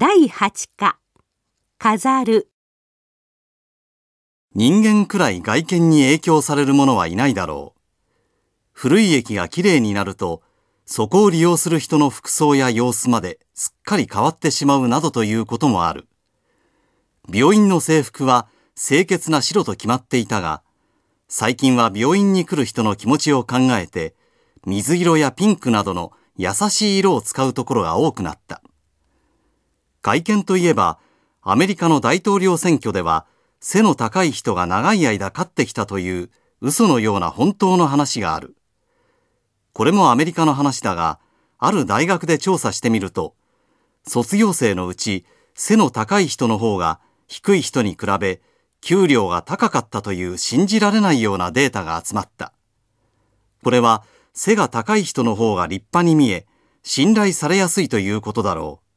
第8課飾る人間くらい外見に影響される者はいないだろう。古い駅がきれいになると、そこを利用する人の服装や様子まですっかり変わってしまうなどということもある。病院の制服は清潔な白と決まっていたが、最近は病院に来る人の気持ちを考えて、水色やピンクなどの優しい色を使うところが多くなった。外見といえば、アメリカの大統領選挙では、背の高い人が長い間勝ってきたという嘘のような本当の話がある。これもアメリカの話だが、ある大学で調査してみると、卒業生のうち背の高い人の方が低い人に比べ給料が高かったという信じられないようなデータが集まった。これは背が高い人の方が立派に見え、信頼されやすいということだろう。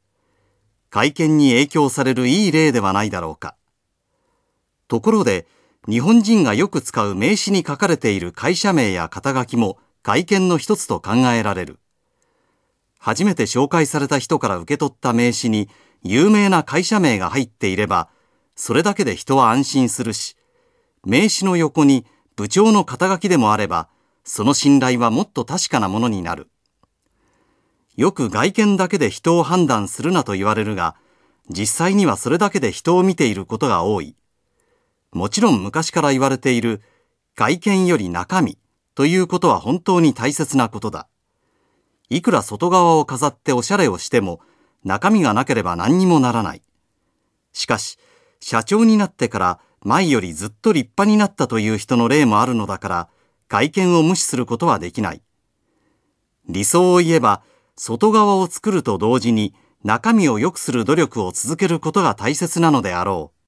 会見に影響されるいい例ではないだろうか。ところで、日本人がよく使う名刺に書かれている会社名や肩書きも外見の一つと考えられる。初めて紹介された人から受け取った名刺に有名な会社名が入っていれば、それだけで人は安心するし、名刺の横に部長の肩書きでもあれば、その信頼はもっと確かなものになる。よく外見だけで人を判断するなと言われるが、実際にはそれだけで人を見ていることが多い。もちろん昔から言われている外見より中身ということは本当に大切なことだ。いくら外側を飾っておしゃれをしても中身がなければ何にもならない。しかし、社長になってから前よりずっと立派になったという人の例もあるのだから、外見を無視することはできない。理想を言えば、外側を作ると同時に中身を良くする努力を続けることが大切なのであろう。